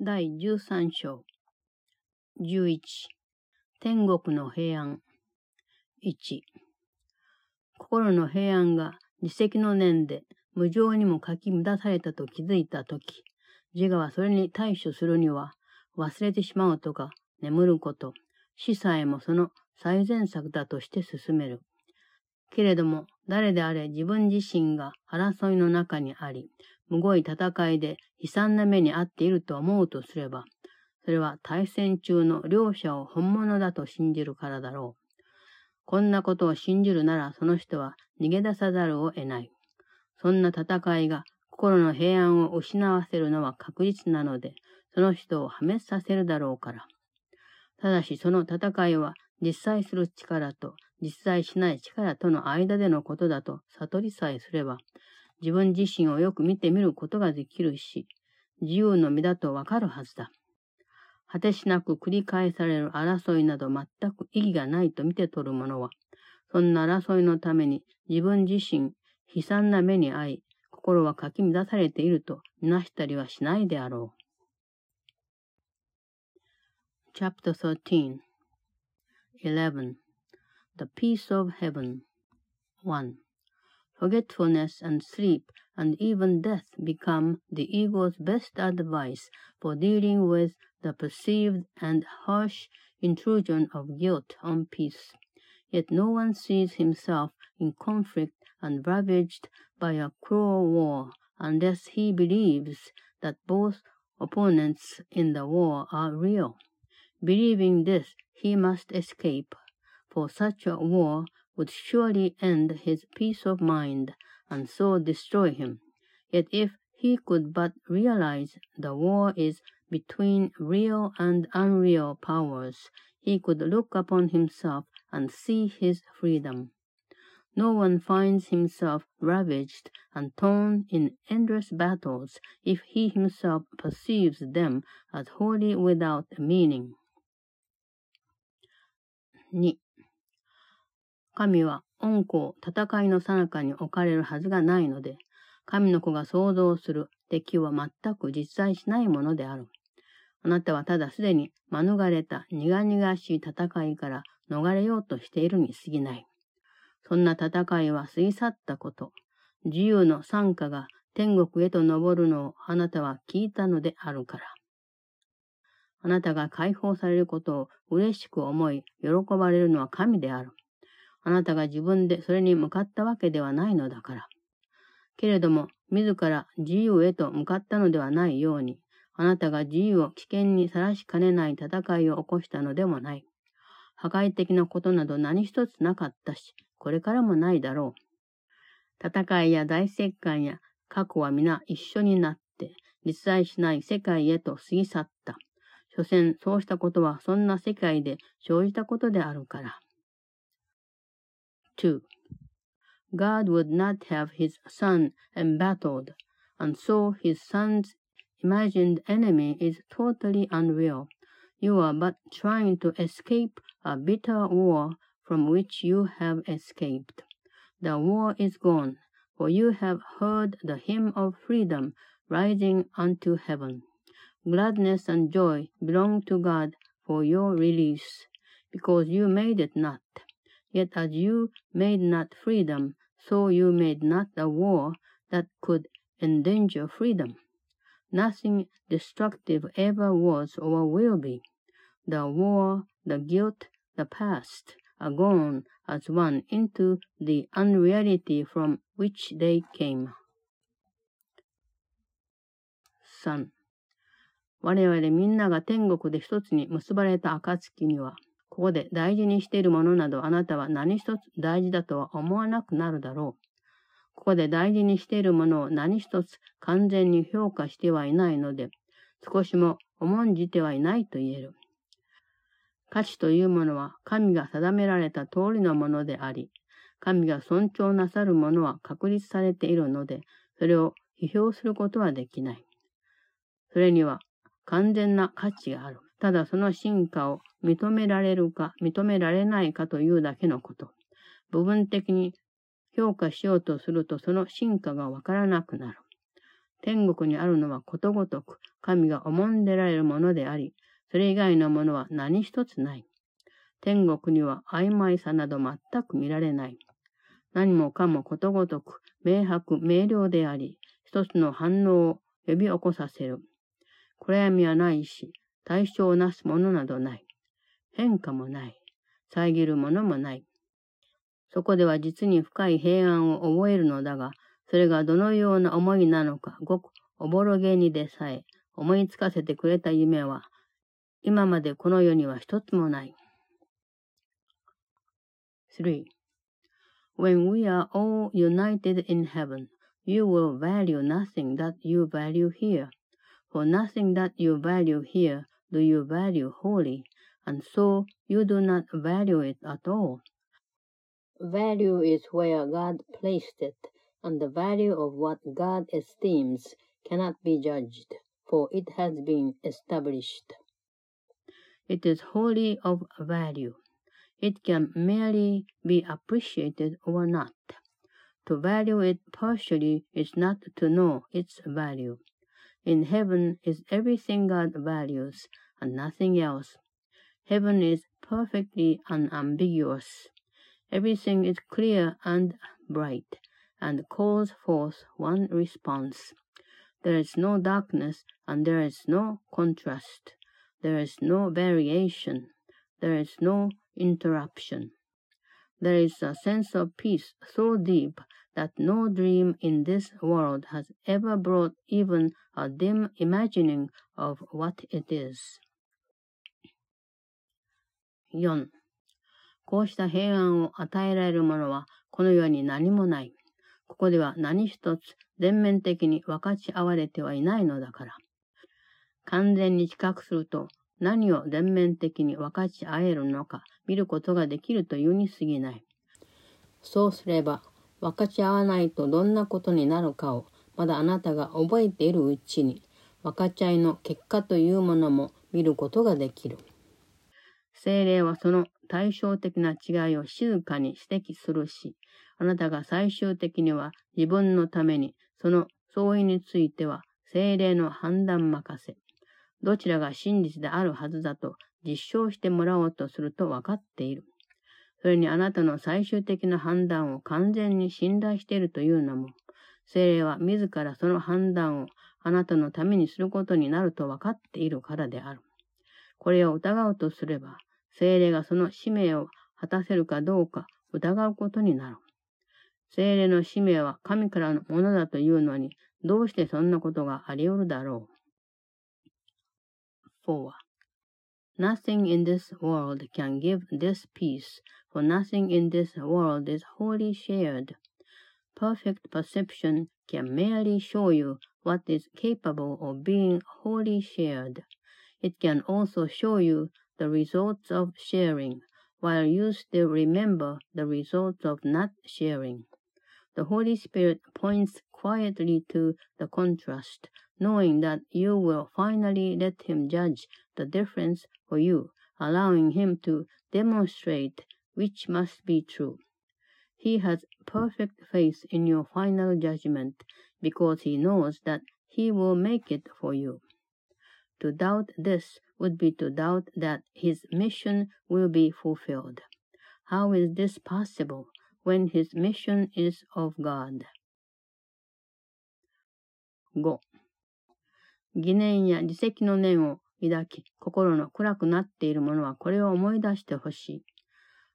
第13章11天国の平安。1心の平安が自責の念で無情にも書き乱されたと気づいたとき、自我はそれに対処するには忘れてしまうとか眠ること、死さえもその最善策だとして進める。けれども、誰であれ自分自身が争いの中にあり、むごい戦いで悲惨な目に遭っていると思うとすれば、それは対戦中の両者を本物だと信じるからだろう。こんなことを信じるならその人は逃げ出さざるを得ない。そんな戦いが心の平安を失わせるのは確実なので、その人を破滅させるだろうから。ただしその戦いは実際する力と実在しない力との間でのことだと悟りさえすれば、自分自身をよく見てみることができるし、自由の身だとわかるはずだ。果てしなく繰り返される争いなど全く意義がないと見て取る者は、そんな争いのために自分自身悲惨な目に遭い、心はかき乱されているとみなしたりはしないであろう。Chapter 13 11 The Peace of Heaven 1 Forgetfulness and sleep and even death become the ego's best advice for dealing with the perceived and harsh intrusion of guilt on peace. Yet no one sees himself in conflict and ravaged by a cruel war unless he believes that both opponents in the war are real. Believing this, he must escape, for such a war would surely end his peace of mind and so destroy him. Yet if he could but realize the war is between real and unreal powers, he could look upon himself and see his freedom. No one finds himself ravaged and torn in endless battles if he himself perceives them as wholly without meaning. 2. 神は恩子を戦いの最中に置かれるはずがないので、神の子が想像する敵は全く実在しないものである。あなたはただすでに免れた苦々しい戦いから逃れようとしているに過ぎない。そんな戦いは過ぎ去ったこと。自由の参加が天国へと昇るのをあなたは聞いたのであるから。あなたが解放されることを嬉しく思い、喜ばれるのは神である。あなたが自分でそれに向かったわけではないのだから。けれども、自ら自由へと向かったのではないように、あなたが自由を危険にさらしかねない戦いを起こしたのでもない。破壊的なことなど何一つなかったし、これからもないだろう。戦いや大石棺や過去は皆一緒になって、実在しない世界へと過ぎ去った。所詮そうしたことはそんな世界で生じたことであるから。2. God would not have his son embattled, and so his son's imagined enemy is totally unreal. You are but trying to escape a bitter war from which you have escaped. The war is gone, for you have heard the hymn of freedom rising unto heaven. Gladness and joy belong to God for your release, because you made it not. Yet as you made not freedom, so you made not a war that could endanger freedom. Nothing destructive ever was or will be. The war, the guilt, the past are gone as one into the unreality from which they came. 3. 我々みんなが天国で一つに結ばれた暁には、 ここで大事にしているものなどあなたは何一つ大事だとは思わなくなるだろう。ここで大事にしているものを何一つ完全に評価してはいないので、少しも重んじてはいないと言える。価値というものは神が定められた通りのものであり、神が尊重なさるものは確立されているので、それを批評することはできない。それには完全な価値がある。ただその進化を認められるか認められないかというだけのこと。部分的に評価しようとするとその進化がわからなくなる。天国にあるのはことごとく神が思んでられるものであり、それ以外のものは何一つない。天国には曖昧さなど全く見られない。何もかもことごとく明白明瞭であり、一つの反応を呼び起こさせる。暗闇はないし、対象をなすものなどない。変化もない。遮るものもない。そこでは実に深い平安を覚えるのだが、それがどのような思いなのか、ごくおぼろげにでさえ思いつかせてくれた夢は、今までこの世には一つもない。3. When we are all united in heaven, you will value nothing that you value here. For nothing that you value here do you value wholly, and so you do not value it at all. Value is where God placed it, and the value of what God esteems cannot be judged, for it has been established. It is wholly of value. It can merely be appreciated or not. To value it partially is not to know its value. In heaven is everything God values and nothing else. Heaven is perfectly unambiguous. Everything is clear and bright and calls forth one response. There is no darkness and there is no contrast. There is no variation. There is no interruption. There is a sense of peace so deep that no dream in this world has ever brought even a dim imagining of what it is. 4. こうした平安を与えられるものはこの世に何もない。ここでは何一つ全面的に分かち合われてはいないのだから。完全に知覚すると何を全面的に分かち合えるのか見ることができるというに過ぎない。そうすれば分かち合わないとどんなことになるかをまだあなたが覚えているうちに分かち合いの結果というものも見ることができる。精霊はその対照的な違いを静かに指摘するし、あなたが最終的には自分のためにその相違については精霊の判断任せ、どちらが真実であるはずだと実証してもらおうとすると分かっている。それにあなたの最終的な判断を完全に信頼しているというのも、精霊は自らその判断をあなたのためにすることになると分かっているからである。これを疑うとすれば、精霊がその使命を果たせるかどうか疑うことになる。精霊の使命は神からのものだというのに、どうしてそんなことがあり得るだろう。4. Nothing in this world can give this peace, for nothing in this world is wholly shared. Perfect perception can merely show you what is capable of being wholly shared. It can also show you the results of sharing, while you still remember the results of not sharing. The Holy Spirit points quietly to the contrast, knowing that you will finally let Him judge the difference for you, allowing him to demonstrate which must be true. He has perfect faith in your final judgment because he knows that he will make it for you. To doubt this would be to doubt that his mission will be fulfilled. How is this possible when his mission is of God? 5. 疑念や自責の念を抱き、心の暗くなっている者はこれを思い出してほしい。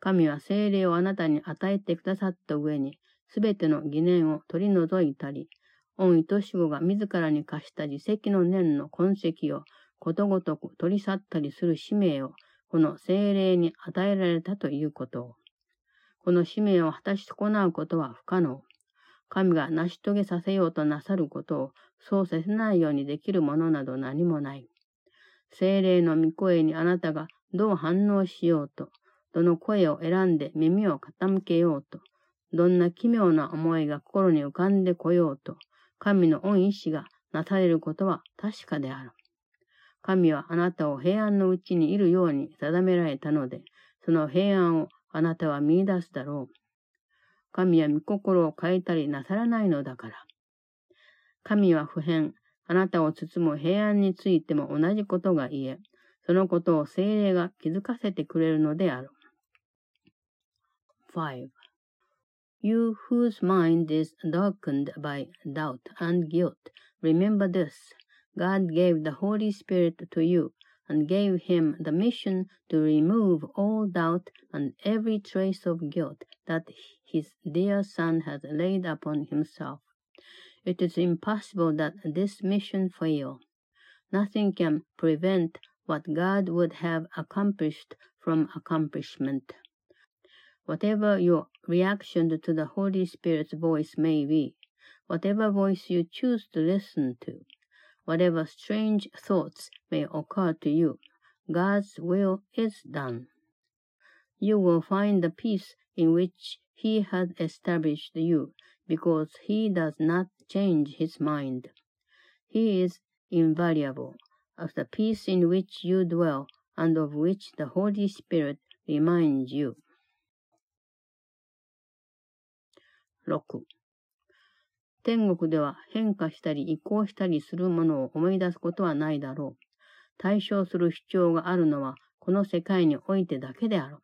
神は精霊をあなたに与えてくださった上に、すべての疑念を取り除いたり、御愛し子が自らに課した自責の念の痕跡をことごとく取り去ったりする使命を、この精霊に与えられたということを。この使命を果たし損なうことは不可能。神が成し遂げさせようとなさることを、そうさせないようにできるものなど何もない。精霊の御声にあなたがどう反応しようと、どの声を選んで耳を傾けようと、どんな奇妙な思いが心に浮かんでこようと、神の恩意志がなされることは確かである。神はあなたを平安のうちにいるように定められたので、その平安をあなたは見出すだろう。神は御心を変えたりなさらないのだから。神は普遍、あなたを包む平安についても同じことが言え、そのことを精霊が気づかせてくれるのである。5. You whose mind is darkened by doubt and guilt, remember this. God gave the Holy Spirit to you and gave him the mission to remove all doubt and every trace of guilt that his dear Son has laid upon himself. It is impossible that this mission fail. Nothing can prevent what God would have accomplished from accomplishment. Whatever your reaction to the Holy Spirit's voice may be, whatever voice you choose to listen to, whatever strange thoughts may occur to you, God's will is done. You will find the peace in which He has established you, because He does not change His mind. He is invariable, of the peace in which you dwell, and of which the Holy Spirit reminds you. 6天国では変化したり移行したりするものを思い出すことはないだろう。対象する主張があるのはこの世界においてだけであろう。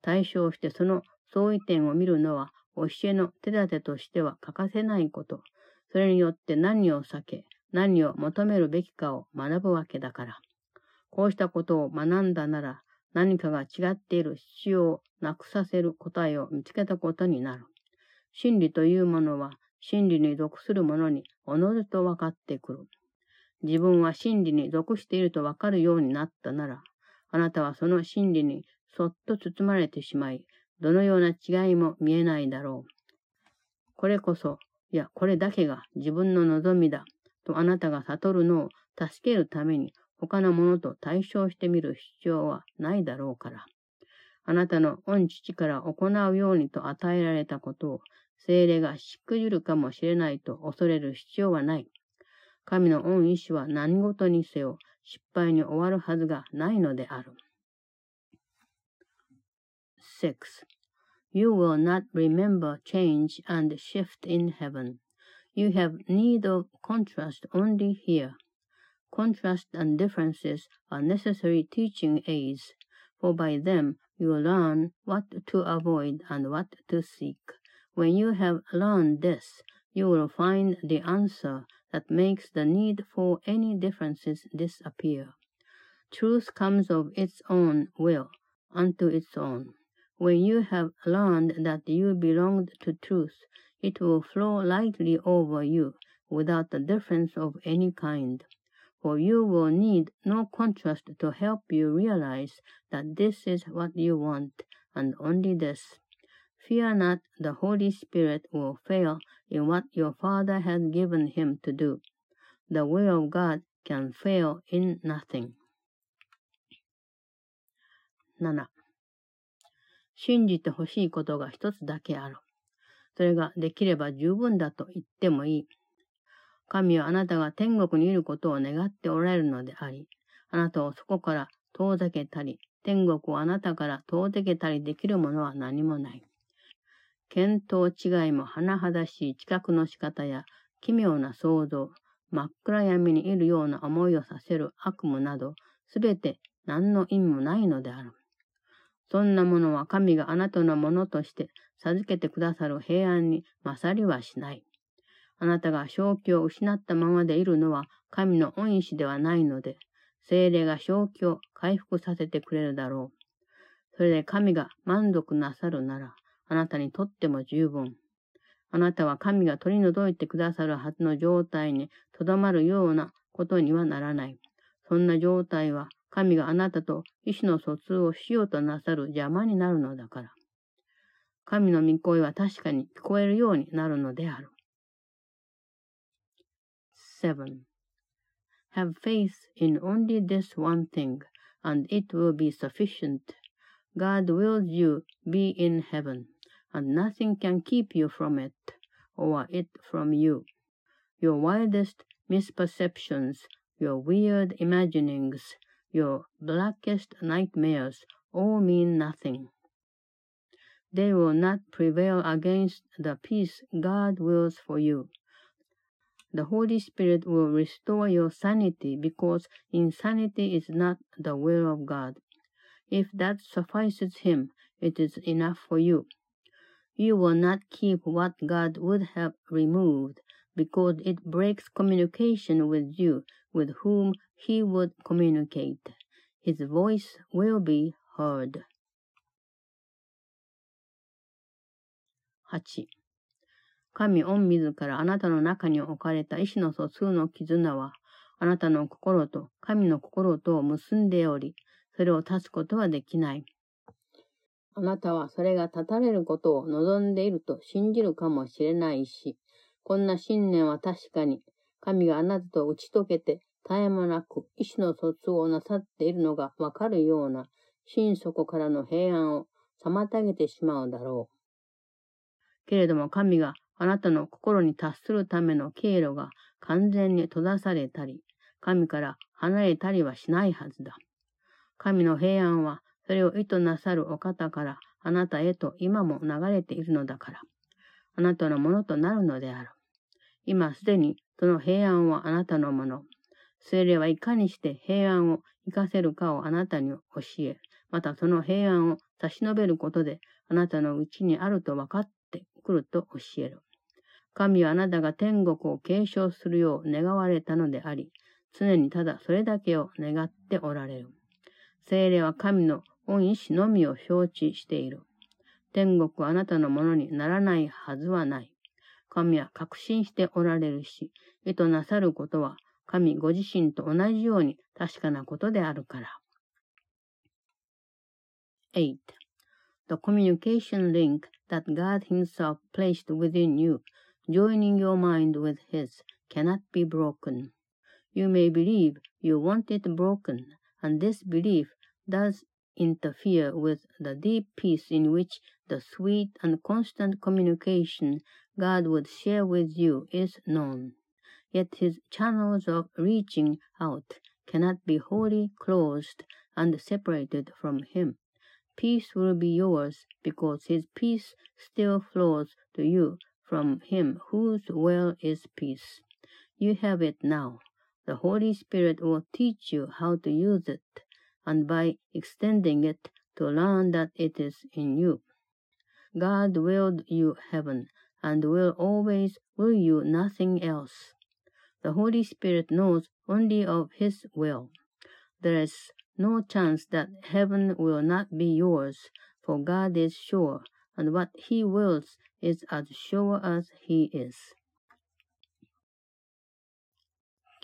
対象してその相違点を見るのは教えの手立てとしては欠かせないこと。それによって何を避け、何を求めるべきかを学ぶわけだから。こうしたことを学んだなら、何かが違っている必要をなくさせる答えを見つけたことになる。真理というものは真理に属する者におのずと分かってくる。自分は真理に属していると分かるようになったなら、あなたはその真理にそっと包まれてしまい、どのような違いも見えないだろう。これこそ、いや、これだけが自分の望みだ、とあなたが悟るのを助けるために、他のものと対照してみる必要はないだろうから。あなたの御父から行うようにと与えられたことを精霊がしくじるかもしれないと恐れる必要はない。神の恩意志は何事にせよ失敗に終わるはずがないのである。6. You will not remember change and shift in heaven. You have need of contrast only here. Contrast and differences are necessary teaching aids, for by them you learn what to avoid and what to seek. When you have learned this, you will find the answer that makes the need for any differences disappear. Truth comes of its own will unto its own. When you have learned that you belonged to truth, it will flow lightly over you without a difference of any kind For you will need no contrast to help you realize that this is what you want, and only this. Fear not, the Holy Spirit will fail in what your Father has given him to do. The will of God can fail in nothing. 7. 信じてほしいことが一つだけある。それができれば十分だと言ってもいい。 神はあなたが天国にいることを願っておられるのであり、あなたをそこから遠ざけたり、天国をあなたから遠ざけたりできるものは何もない。見当違いも甚だしい知覚の仕方や奇妙な想像、真っ暗闇にいるような思いをさせる悪夢など、すべて何の意味もないのである。そんなものは神があなたのものとして授けてくださる平安に勝りはしない。あなたが正気を失ったままでいるのは神の恩意志ではないので、精霊が正気を回復させてくれるだろう。それで神が満足なさるなら、あなたにとっても十分。あなたは神が取り除いてくださるはずの状態にとどまるようなことにはならない。そんな状態は神があなたと意思の疎通をしようとなさる邪魔になるのだから。神の御声は確かに聞こえるようになるのである。7. Have faith in only this one thing, and it will be sufficient. God wills you be in heaven. and nothing can keep you from it, or it from you. Your wildest misperceptions, your weird imaginings, your blackest nightmares all mean nothing. They will not prevail against the peace God wills for you. The Holy Spirit will restore your sanity because insanity is not the will of God. If that suffices Him, it is enough for you. You will not keep what God would have removed because it breaks communication with you with whom He would communicate. His voice will be heard. 8. 神御自らあなたの中に置かれた意志の疎通の絆は、あなたの心と神の心とを結んでおり、それを断つことはできない。あなたはそれが断たれることを望んでいると信じるかもしれないし、こんな信念は確かに、神があなたと打ち解けて絶え間なく意志の疎通をなさっているのがわかるような、心底からの平安を妨げてしまうだろう。けれども神があなたの心に達するための経路が完全に閉ざされたり、神から離れたりはしないはずだ。神の平安は、それを意図なさるお方からあなたへと今も流れているのだから、あなたのものとなるのである。今すでにその平安はあなたのもの。精霊はいかにして平安を生かせるかをあなたに教え、またその平安を差し伸べることであなたのうちにあると分かってくると教える。神はあなたが天国を継承するよう願われたのであり、常にただそれだけを願っておられる。精霊は神の恩意志のみを承知している。天国はあなたのものにならないはずはない。神は確信しておられるし、意図なさることは神ご自身と同じように確かなことであるから。8. The communication link that God Himself placed within you joining your mind with his, cannot be broken. You may believe you want it broken, and this belief does interfere with the deep peace in which the sweet and constant communication God would share with you is known. Yet his channels of reaching out cannot be wholly closed and separated from him. Peace will be yours because his peace still flows to you from him whose will is peace. You have it now. The Holy Spirit will teach you how to use it, and by extending it, to learn that it is in you. God willed you heaven, and will always will you nothing else. The Holy Spirit knows only of His will. There is no chance that heaven will not be yours, for God is sure, and what He wills is as sure as he is.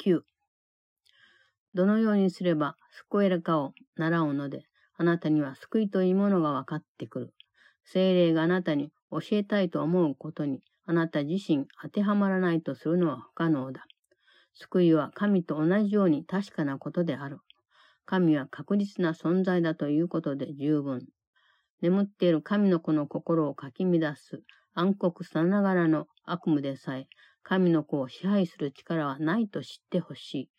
9. どのようにすれば救えるかを習うので、あなたには救いというものが分かってくる。精霊があなたに教えたいと思うことに、あなた自身当てはまらないとするのは不可能だ。救いは神と同じように確かなことである。神は確実な存在だということで十分。眠っている神の子の心をかき乱す暗黒さながらの悪夢でさえ、神の子を支配する力はないと知ってほしい。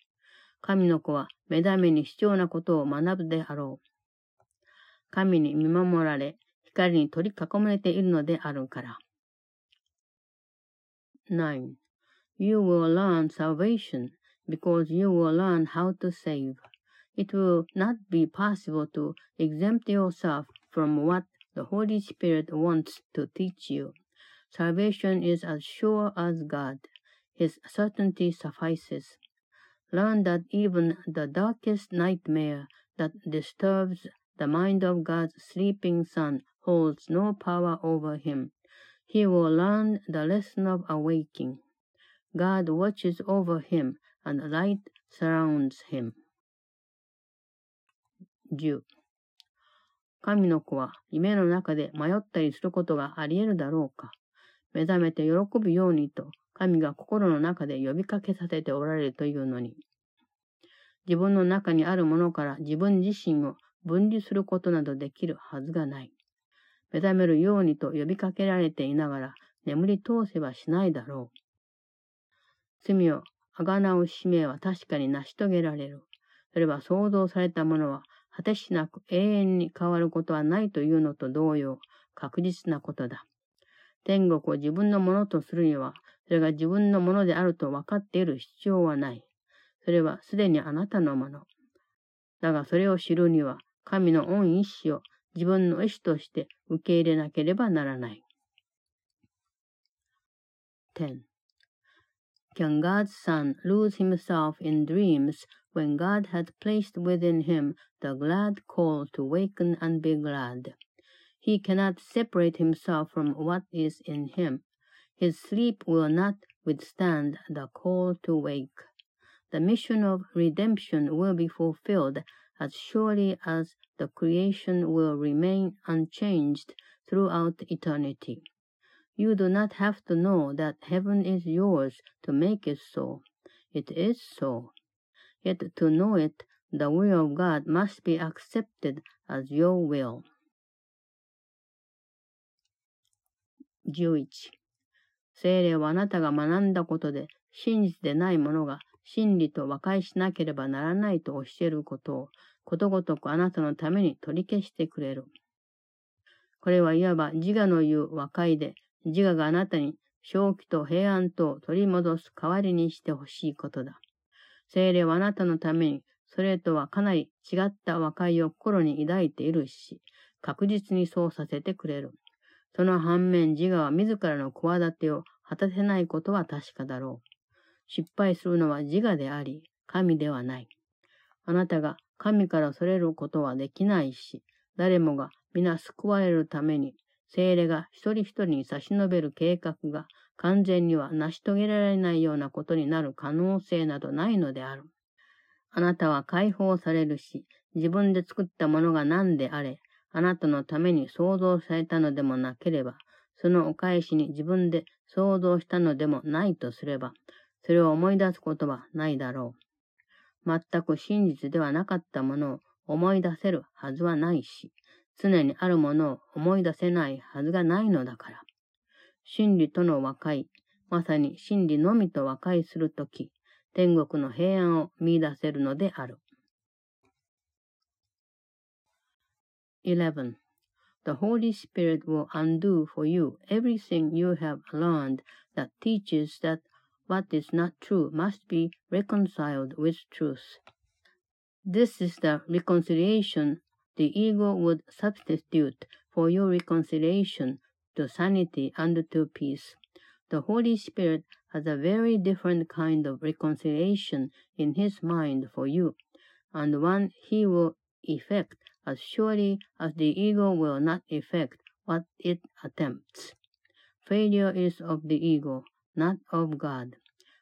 神の子は目覚めに必要なことを学ぶであろう。神に見守られ、光に取り囲まれているのであるから。9. You will learn salvation because you will learn how to save. It will not be possible to exempt yourself from what the Holy Spirit wants to teach you. Salvation is as sure as God. His certainty suffices. Learn that even the darkest nightmare that disturbs the mind of God's sleeping son holds no power over him. He will learn the lesson of awaking. God watches over him, and light surrounds him. 10. 神の子は夢の中で迷ったりすることがあり得るだろうか 目覚めて喜ぶようにと、神が心の中で呼びかけさせておられるというのに、自分の中にあるものから自分自身を分離することなどできるはずがない。目覚めるようにと呼びかけられていながら眠り通せばしないだろう。罪をあがなう使命は確かに成し遂げられる。それは創造されたものは果てしなく永遠に変わることはないというのと同様、確実なことだ。天国を自分のものとするには、それが自分のものであると分かっている必要はない。それはすでにあなたのもの。だがそれを知るには、神の恩意志を自分の意志として受け入れなければならない。10. Can God's Son lose himself in dreams when God had placed within him the glad call to waken and be glad? He cannot separate himself from what is in him. His sleep will not withstand the call to wake. The mission of redemption will be fulfilled as surely as the creation will remain unchanged throughout eternity. You do not have to know that heaven is yours to make it so. It is so. Yet to know it, the will of God must be accepted as your will. 11. 聖霊はあなたが学んだことで真実でないものが真理と和解しなければならないと教えることをことごとくあなたのために取り消してくれる。これはいわば自我の言う和解で自我があなたに正気と平安とを取り戻す代わりにしてほしいことだ。精霊はあなたのために、それとはかなり違った和解を心に抱いているし、確実にそうさせてくれる。その反面自我は自らの企てを果たせないことは確かだろう。失敗するのは自我であり、神ではない。あなたが神からそれることはできないし、誰もが皆救われるために精霊が一人一人に差し伸べる計画が完全には成し遂げられないようなことになる可能性などないのである。あなたは解放されるし、自分で作ったものが何であれ、あなたのために創造されたのでもなければ、そのお返しに自分で創造したのでもないとすれば、それを思い出すことはないだろう。全く真実ではなかったものを思い出せるはずはないし、常にあるものを思い出せないはずがないのだから。真理との和解、まさに真理のみと和解するとき、天国の平安を見出せるのである。11. The Holy Spirit will undo for you everything you have learned that teaches that what is not true must be reconciled with truth. This is the reconciliation the ego would substitute for your reconciliation to sanity and to peace. The Holy Spirit has a very different kind of reconciliation in his mind for you, and one he will effect as surely as the ego will not effect what it attempts. Failure is of the ego, not of God.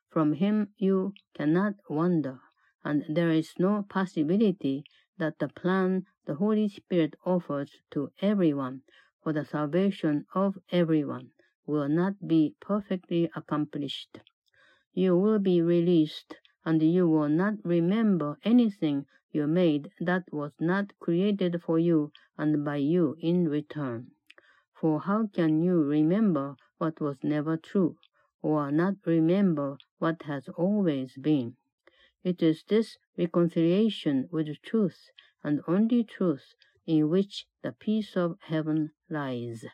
From him you cannot wander, and there is no possibility that the plan the Holy Spirit offers to everyone for the salvation of everyone will not be perfectly accomplished. You will be released, and you will not remember anything you made that was not created for you and by you in return. For how can you remember what was never true, or not remember what has always been? It is this reconciliation with truth and only truth in which the peace of heaven lies.